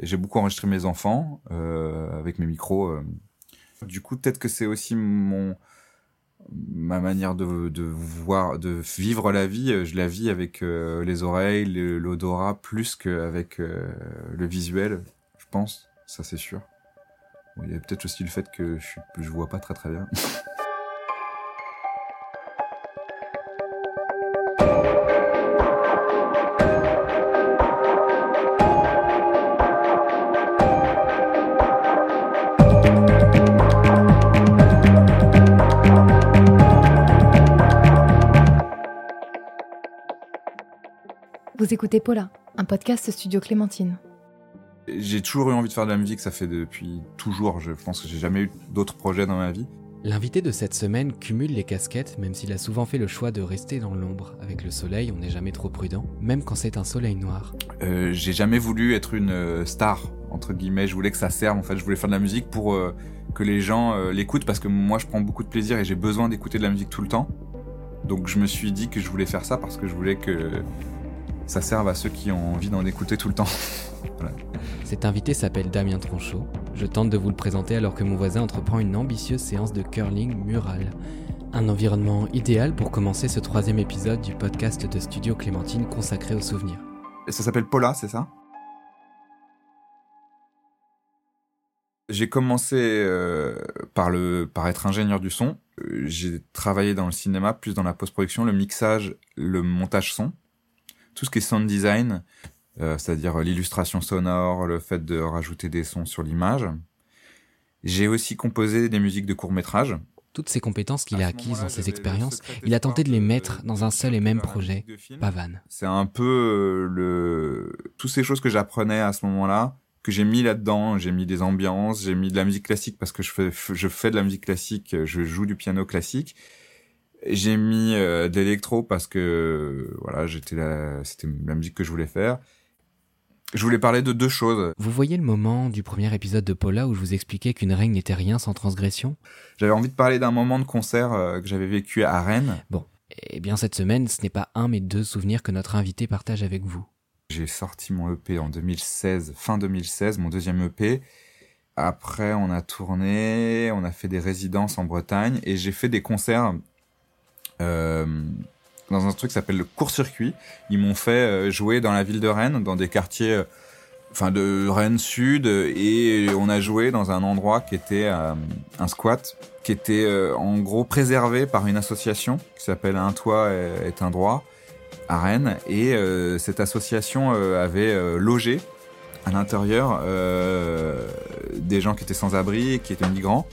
J'ai beaucoup enregistré mes enfants euh, avec mes micros. euh. Du coup, peut-être que c'est aussi mon ma manière de, de voir, de vivre la vie. Je la vis avec euh, les oreilles, le- l'odorat, plus qu'avec euh, le visuel, je pense. Ça, c'est sûr. Il y a peut-être aussi le fait que je, je vois pas très très bien. Vous écoutez Paula, un podcast Studio Clémentine. J'ai toujours eu envie de faire de la musique, ça fait depuis toujours. Je pense que j'ai jamais eu d'autres projets dans ma vie. L'invité de cette semaine cumule les casquettes, même s'il a souvent fait le choix de rester dans l'ombre. Avec le soleil, on n'est jamais trop prudent, même quand c'est un soleil noir. Euh, j'ai jamais voulu être une euh, star entre guillemets. Je voulais que ça serve. En fait, je voulais faire de la musique pour euh, que les gens euh, l'écoutent parce que moi, je prends beaucoup de plaisir et j'ai besoin d'écouter de la musique tout le temps. Donc, je me suis dit que je voulais faire ça parce que je voulais que ça serve à ceux qui ont envie d'en écouter tout le temps. Cet invité s'appelle Damien Tronchot. Je tente de vous le présenter alors que mon voisin entreprend une ambitieuse séance de curling mural. Un environnement idéal pour commencer ce troisième épisode du podcast de Studio Clémentine consacré aux souvenirs. Et ça s'appelle Paula, c'est ça? J'ai commencé euh, par le par être ingénieur du son. Euh, J'ai travaillé dans le cinéma, plus dans la post-production, le mixage, le montage son, tout ce qui est sound design, euh, c'est-à-dire l'illustration sonore, le fait de rajouter des sons sur l'image. J'ai aussi composé des musiques de courts métrages. Toutes ces compétences qu'il a acquises dans ses expériences, il a tenté de les mettre dans un seul et même projet. Pavane. C'est un peu euh, le toutes ces choses que j'apprenais à ce moment-là que j'ai mis là-dedans. J'ai mis des ambiances, j'ai mis de la musique classique parce que je fais je fais de la musique classique, je joue du piano classique. J'ai mis euh, de l'électro parce que voilà, j'étais là, c'était la musique que je voulais faire. Je voulais parler de deux choses. Vous voyez le moment du premier épisode de Paula où je vous expliquais qu'une règne n'était rien sans transgression? J'avais envie de parler d'un moment de concert euh, que j'avais vécu à Rennes. Eh bien cette semaine, ce n'est pas un mais deux souvenirs que notre invité partage avec vous. J'ai sorti mon EP en 2016, fin 2016, mon deuxième EP. Après, on a tourné, on a fait des résidences en Bretagne et j'ai fait des concerts dans un truc qui s'appelle le court-circuit. Ils m'ont fait euh, jouer dans la ville de Rennes, dans des quartiers, euh, enfin de Rennes Sud, et on a joué dans un endroit qui était euh, un squat, qui était euh, en gros préservé par une association qui s'appelle Un toit est un droit à Rennes et euh, cette association euh, avait euh, logé à l'intérieur euh, des gens qui étaient sans abri, qui étaient migrants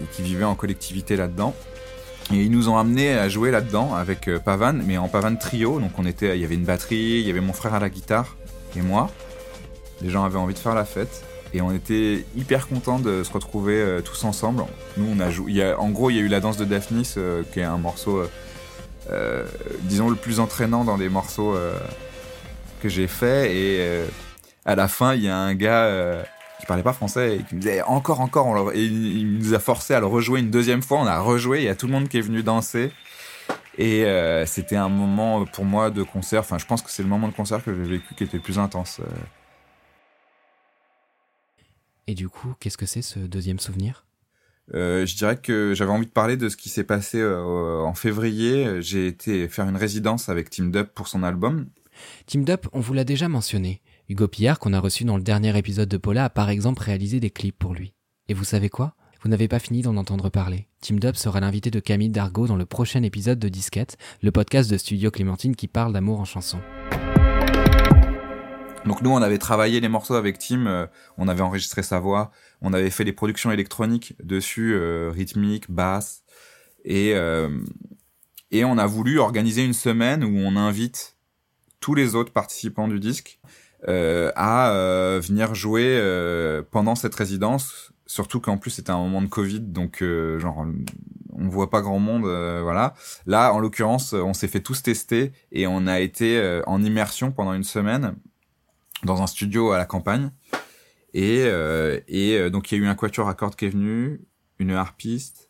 et qui vivaient en collectivité là-dedans. Et ils nous ont amenés à jouer là-dedans avec euh, Pavane, mais en Pavane trio. Donc on était, il y avait une batterie, il y avait mon frère à la guitare et moi. Les gens avaient envie de faire la fête et on était hyper contents de se retrouver euh, tous ensemble. Nous on a joué, en gros il y a eu la danse de Daphnis euh, qui est un morceau disons le plus entraînant dans les morceaux que j'ai fait et à la fin il y a un gars qui parlait pas français et qui me disait encore encore on le- et il, nous a forcé à le rejouer une deuxième fois on a rejoué il y a tout le monde qui est venu danser et euh, c'était un moment pour moi de concert enfin je pense que c'est le moment de concert que j'ai vécu qui était le plus intense euh. Et du coup, qu'est-ce que c'est ce deuxième souvenir? Euh, je dirais que j'avais envie de parler de ce qui s'est passé euh, en février. J'ai été faire une résidence avec Team Dub pour son album. Team Dup, on vous l'a déjà mentionné. Hugo Pillard, qu'on a reçu dans le dernier épisode de Paula, a par exemple réalisé des clips pour lui. Et vous savez quoi? Vous n'avez pas fini d'en entendre parler. Team Dup sera l'invité de Camille Dargaud dans le prochain épisode de Disquette, le podcast de Studio Clémentine qui parle d'amour en chanson. Donc nous, on avait travaillé les morceaux avec Tim, euh, on avait enregistré sa voix, on avait fait des productions électroniques dessus, euh, rythmique, basse, et euh, et on a voulu organiser une semaine où on invite tous les autres participants du disque à euh, venir jouer euh, pendant cette résidence. Surtout qu'en plus c'était un moment de Covid, donc euh, genre on voit pas grand monde, euh, voilà. Là, en l'occurrence, on s'est fait tous tester et on a été euh, en immersion pendant une semaine dans un studio à la campagne. Et, euh, et euh, donc il y a eu un quatuor à cordes qui est venu, une harpiste, euh,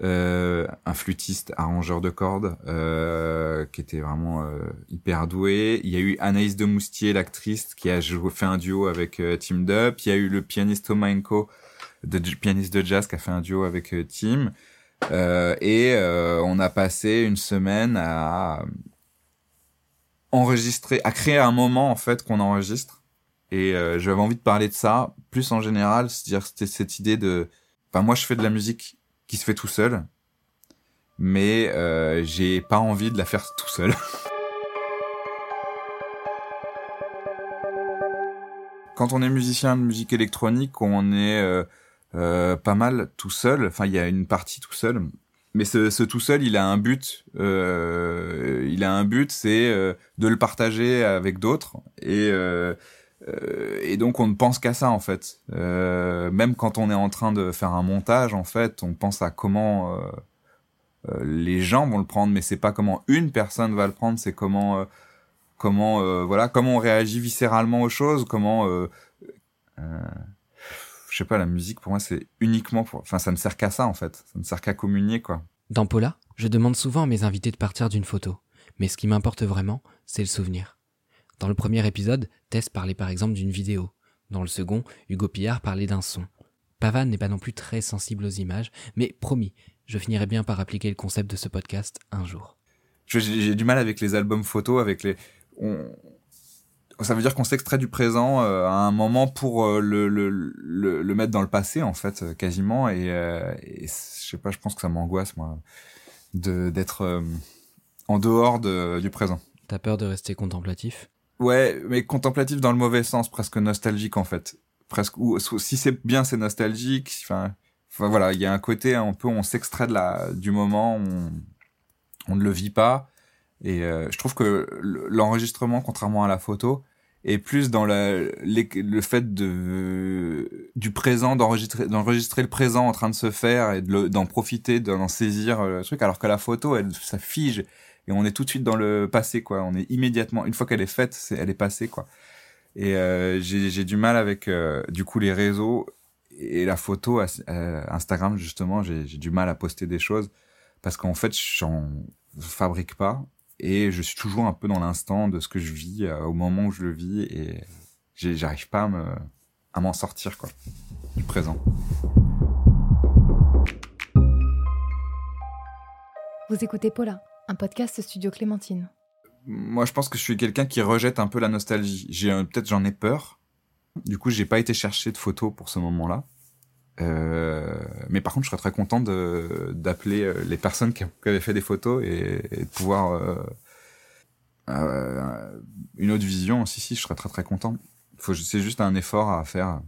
un flûtiste, arrangeur de cordes, euh, qui était vraiment euh, hyper doué. Il y a eu Anaïs de Moustier, l'actrice, qui a joué, fait un duo avec euh, Tim Dup. Il y a eu le pianiste Tomaenko, de pianiste de jazz, qui a fait un duo avec Tim. et on a passé une semaine à enregistrer, à créer un moment en fait qu'on enregistre. Et j'avais envie de parler de ça, plus en général, c'est-à-dire c'était cette idée de, enfin moi je fais de la musique qui se fait tout seul, mais euh, j'ai pas envie de la faire tout seul. Quand on est musicien de musique électronique, on est euh, euh, pas mal tout seul. Enfin, il y a une partie tout seul, mais ce, ce tout seul, il a un but. Il a un but, c'est de le partager avec d'autres et et donc on ne pense qu'à ça en fait. Euh, même quand on est en train de faire un montage, en fait, on pense à comment euh, euh les gens vont le prendre, mais c'est pas comment une personne va le prendre, c'est comment comment voilà comment on réagit viscéralement aux choses, comment je sais pas la musique pour moi c'est uniquement pour enfin ça ne sert qu'à ça en fait, ça ne sert qu'à communier quoi. Dans Paula, je demande souvent à mes invités de partir d'une photo, mais ce qui m'importe vraiment, c'est le souvenir. Dans le premier épisode, Tess parlait par exemple d'une vidéo. Dans le second, Hugo Pillard parlait d'un son. Pavan n'est pas non plus très sensible aux images, mais promis, je finirai bien par appliquer le concept de ce podcast un jour. J'ai du mal avec les albums photos, avec les. Ça veut dire qu'on s'extrait du présent euh, à un moment pour euh, le, le, le, mettre dans le passé, en fait, euh, quasiment. Et, et je sais pas, je pense que ça m'angoisse, moi, d'être en dehors de, du présent. T'as peur de rester contemplatif? Ouais, mais contemplatif dans le mauvais sens, presque nostalgique en fait. Presque ou si c'est bien, c'est nostalgique. Enfin, voilà, il y a un côté un peu on s'extrait de la du moment, on on ne le vit pas. Et euh, je trouve que l'enregistrement, contrairement à la photo, est plus dans la, le fait de du présent, d'enregistrer d'enregistrer le présent en train de se faire et d'en profiter, d'en saisir euh, le truc, alors que la photo, elle, ça fige et on est tout de suite dans le passé quoi. On est immédiatement une fois qu'elle est faite elle est passée quoi. Et euh, j'ai du mal avec euh, du coup les réseaux et la photo euh, Instagram justement. J'ai du mal à poster des choses parce qu'en fait j'en fabrique pas et je suis toujours un peu dans l'instant de ce que je vis au moment où je le vis et j'arrive pas à à m'en sortir quoi du présent. Vous écoutez Paula un podcast Studio Clémentine. Moi, je pense que je suis quelqu'un qui rejette un peu la nostalgie. J'ai peut-être j'en ai peur. Du coup, j'ai pas été chercher de photos pour ce moment-là. Euh, mais par contre, je serais très content d'appeler euh, les personnes qui, avaient fait des photos et, de pouvoir euh, euh, une autre vision. Si si, je serais très très content. C'est juste un effort à faire.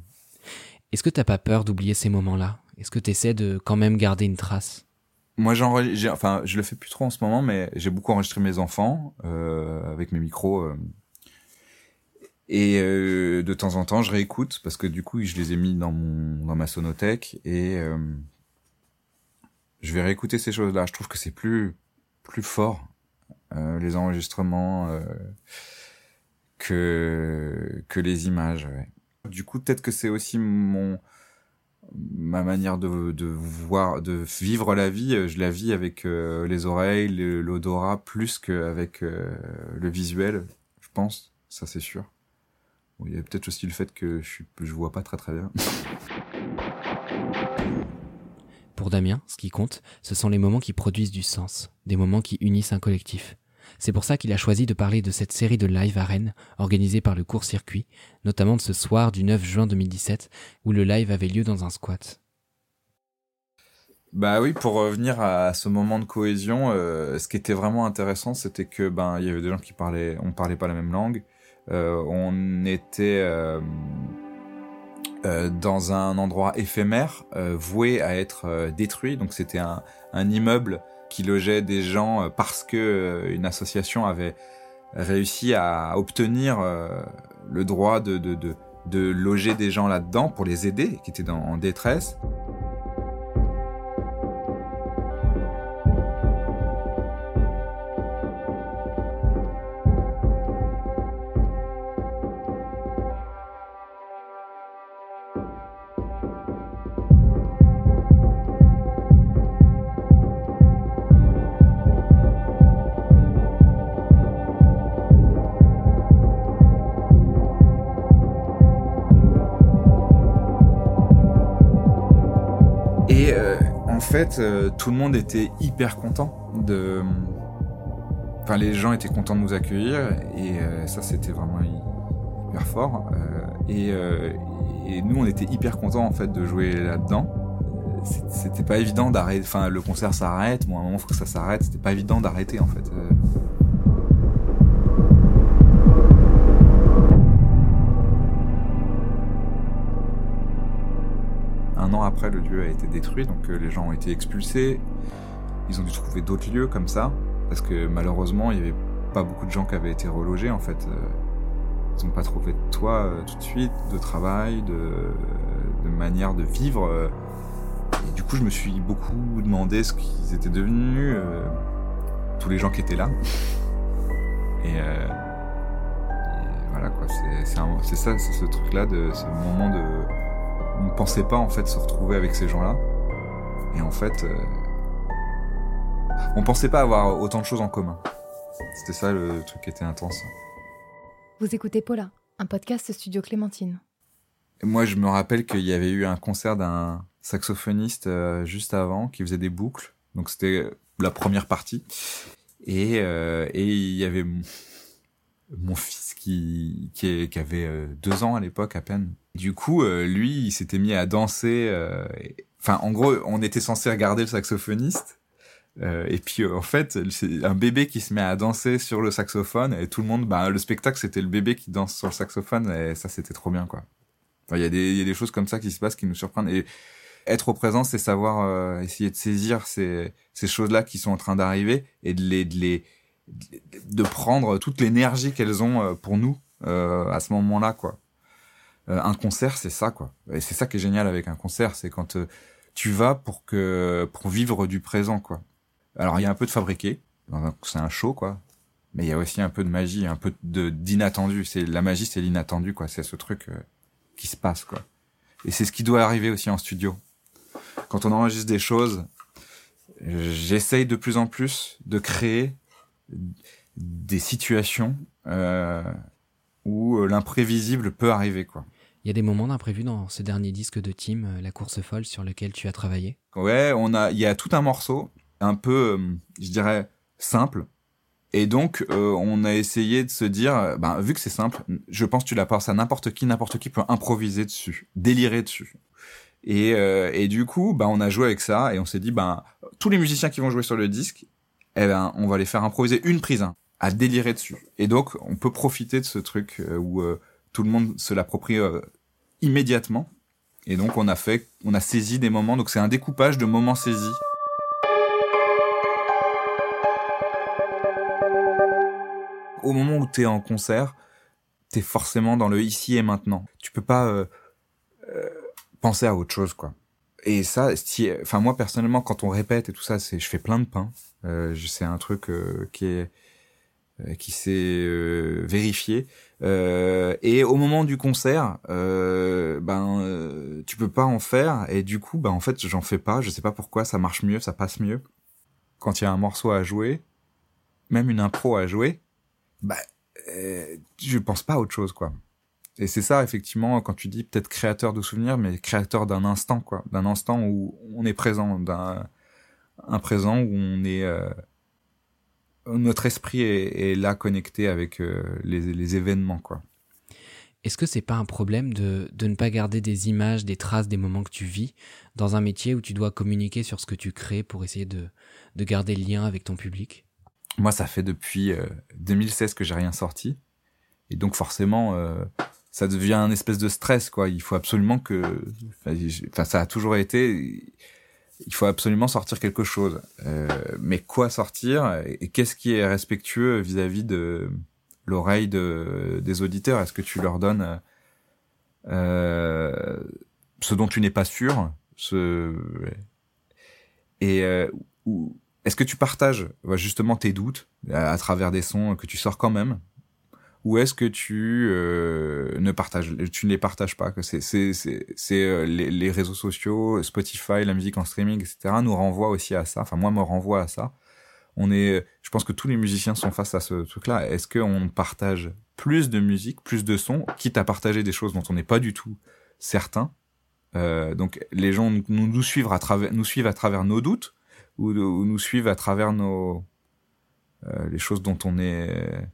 Est-ce que t'as pas peur d'oublier ces moments-là? Est-ce que tu essaies de quand même garder une trace? Moi, j'enregistre, enfin, je le fais plus trop en ce moment, mais j'ai beaucoup enregistré mes enfants euh, avec mes micros. Euh, et euh, de temps en temps, je réécoute parce que du coup, je les ai mis dans mon dans ma sonothèque et euh, je vais réécouter ces choses-là. Je trouve que c'est plus plus fort euh, les enregistrements que que les images. Ouais. Du coup, peut-être que c'est aussi mon ma manière de, voir, de vivre la vie, euh, je la vis avec euh, les oreilles, l'odorat, plus qu'avec euh, le visuel, je pense. Ça, c'est sûr. Il y a peut-être aussi le fait que je, suis, je vois pas très très bien. Pour Damien, ce qui compte, ce sont les moments qui produisent du sens, des moments qui unissent un collectif. C'est pour ça qu'il a choisi de parler de cette série de live à Rennes, organisée par le court circuit, notamment de ce soir du 9 juin 2017, où le live avait lieu dans un squat. Bah oui, pour revenir à ce moment de cohésion, euh, ce qui était vraiment intéressant, c'était que ben il y avait des gens qui parlaient, on parlait pas la même langue, euh, on était euh, dans un endroit éphémère, voué à être détruit, donc c'était un immeuble qui logeait des gens euh, parce que euh, une association avait réussi à obtenir euh, le droit de, de, de, loger des gens là-dedans pour les aider, qui étaient en détresse. Et euh, en fait, euh, tout le monde était hyper content de. Enfin, les gens étaient contents de nous accueillir et euh, ça, c'était vraiment hyper fort. Et, nous, on était hyper contents en fait de jouer là-dedans. C'était pas évident d'arrêter. Enfin, le concert s'arrête. Bon, à un moment, faut que ça s'arrête. C'était pas évident d'arrêter en fait. Après, le lieu a été détruit, donc euh, les gens ont été expulsés. Ils ont dû trouver d'autres lieux comme ça, parce que malheureusement, il n'y avait pas beaucoup de gens qui avaient été relogés en fait. Euh, ils n'ont pas trouvé de toit euh, tout de suite, de travail, de, manière de vivre. Et du coup, je me suis beaucoup demandé ce qu'ils étaient devenus, tous les gens qui étaient là. Et, voilà quoi, c'est ça, c'est ce truc-là, ce moment de on ne pensait pas en fait se retrouver avec ces gens-là. Et en fait, euh, on pensait pas avoir autant de choses en commun. C'était ça le truc qui était intense. Vous écoutez Paula, un podcast Studio Clémentine. moi, je me rappelle qu'il y avait eu un concert d'un saxophoniste euh, juste avant qui faisait des boucles. Donc c'était la première partie. Et, euh, et il y avait mon, fils qui, qui, qui avait deux ans à l'époque à peine, du coup, euh, lui, il s'était mis à danser. Euh, enfin, en gros, on était censé regarder le saxophoniste. Euh, et puis, en fait, c'est un bébé qui se met à danser sur le saxophone. Et tout le monde, bah, le spectacle, c'était le bébé qui danse sur le saxophone. Et ça, c'était trop bien, quoi. Il y, a des, y a des choses comme ça qui se passent qui nous surprennent. Et être au présent, c'est savoir essayer de saisir ces, ces choses-là qui sont en train d'arriver et de les, de les de prendre toute l'énergie qu'elles ont pour nous à ce moment-là, quoi. Euh, un concert, c'est ça, quoi. Et c'est ça qui est génial avec un concert, c'est quand euh, tu vas pour que pour vivre du présent, quoi. Alors il y a un peu de fabriqué, c'est un show, quoi. Mais il y a aussi un peu de magie, un peu de d'inattendu. C'est la magie, c'est l'inattendu, quoi. C'est ce truc euh, qui se passe, quoi. Et c'est ce qui doit arriver aussi en studio. Quand on enregistre des choses, j'essaye de plus en plus de créer des situations euh, où l'imprévisible peut arriver, quoi. Il y a des moments d'imprévu dans ce dernier disque de Tim, euh, La course folle, sur lequel tu as travaillé? Ouais, on a, il y a tout un morceau, un peu, euh, je dirais, simple. Et donc, euh, on a essayé de se dire, ben, vu que c'est simple, je pense que tu la passes à n'importe qui, n'importe qui peut improviser dessus, délirer dessus. Et, et du coup, ben, on a joué avec ça et on s'est dit, ben, tous les musiciens qui vont jouer sur le disque, eh ben, on va les faire improviser une prise, hein, à délirer dessus. Et donc, on peut profiter de ce truc où tout le monde se l'approprie euh, immédiatement. Et donc on a fait, on a saisi des moments. Donc c'est un découpage de moments saisis. Au moment où tu es en concert, tu es forcément dans le ici et maintenant. Tu peux pas euh, euh, penser à autre chose, quoi. Et ça, enfin moi personnellement, quand on répète et tout ça, c'est, je fais plein de pain. c'est un truc qui est qui s'est vérifié. Euh, et au moment du concert, euh, ben euh, tu peux pas en faire et du coup, ben en fait j'en fais pas. Je sais pas pourquoi ça marche mieux, ça passe mieux. Quand il y a un morceau à jouer, même une impro à jouer, ben euh, je pense pas à autre chose quoi. Et c'est ça effectivement quand tu dis peut-être créateur de souvenirs, mais créateur d'un instant quoi, d'un instant où on est présent, d'un un présent où on est euh, notre esprit est, là connecté avec euh, les, événements, quoi. Est-ce que c'est pas un problème de, ne pas garder des images, des traces des moments que tu vis dans un métier où tu dois communiquer sur ce que tu crées pour essayer de, garder le lien avec ton public? Moi, ça fait depuis 2016 euh, que j'ai rien sorti. Et donc forcément, ça devient un espèce de stress, quoi. Il faut absolument que... Enfin, ça a toujours été il faut absolument sortir quelque chose. Euh, mais quoi sortir et qu'est-ce qui est respectueux vis-à-vis de l'oreille de, des auditeurs? Est-ce que tu leur donnes euh, ce dont tu n'es pas sûr ce... Et euh, est-ce que tu partages justement tes doutes à travers des sons que tu sors quand même? Ou est-ce que tu euh, ne partages, tu ne les partages pas que c'est c'est c'est euh, les, les, réseaux sociaux, Spotify, la musique en streaming, etc. nous renvoient aussi à ça. Enfin moi me renvoie à ça. On est, je pense que tous les musiciens sont face à ce truc-là. Est-ce qu'on partage plus de musique, plus de sons, quitte à partager des choses dont on n'est pas du tout certain, Euh, donc les gens nous, nous suivent à travers nous suivent à travers nos doutes ou, ou nous suivent à travers nos euh, les choses dont on est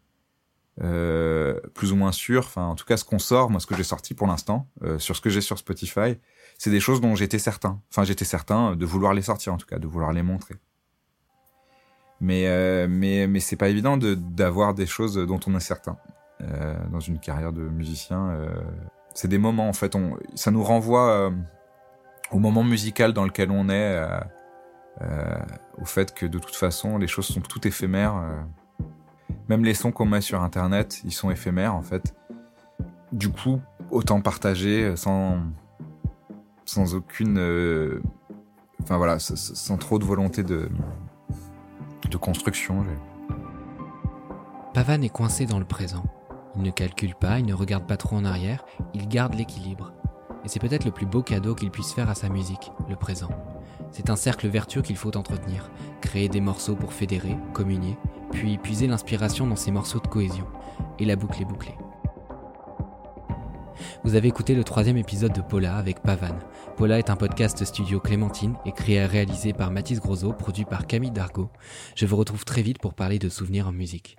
euh, plus ou moins sûr. Enfin, en tout cas, ce qu'on sort, moi, ce que j'ai sorti pour l'instant, euh, sur ce que j'ai sur Spotify, c'est des choses dont j'étais certain. Enfin, j'étais certain de vouloir les sortir, en tout cas, de vouloir les montrer. Mais euh, mais mais c'est pas évident de d'avoir des choses dont on est certain euh, dans une carrière de musicien. Euh, c'est des moments en fait, on, ça nous renvoie au moment musical dans lequel on est, au fait que de toute façon les choses sont tout éphémères. Même les sons qu'on met sur internet, ils sont éphémères en fait. Du coup, autant partager euh, sans sans aucune, euh, enfin voilà, sans, trop de volonté de de construction. Pavan est coincé dans le présent. Il ne calcule pas, il ne regarde pas trop en arrière, il garde l'équilibre. Et c'est peut-être le plus beau cadeau qu'il puisse faire à sa musique, le présent. C'est un cercle vertueux qu'il faut entretenir, créer des morceaux pour fédérer, communier, puis puiser l'inspiration dans ces morceaux de cohésion. Et la boucle est bouclée. Vous avez écouté le troisième épisode de Paula avec Pavan. Paula est un podcast studio Clémentine, écrit et réalisé par Mathis Grosso, produit par Camille Dargaud. Je vous retrouve très vite pour parler de souvenirs en musique.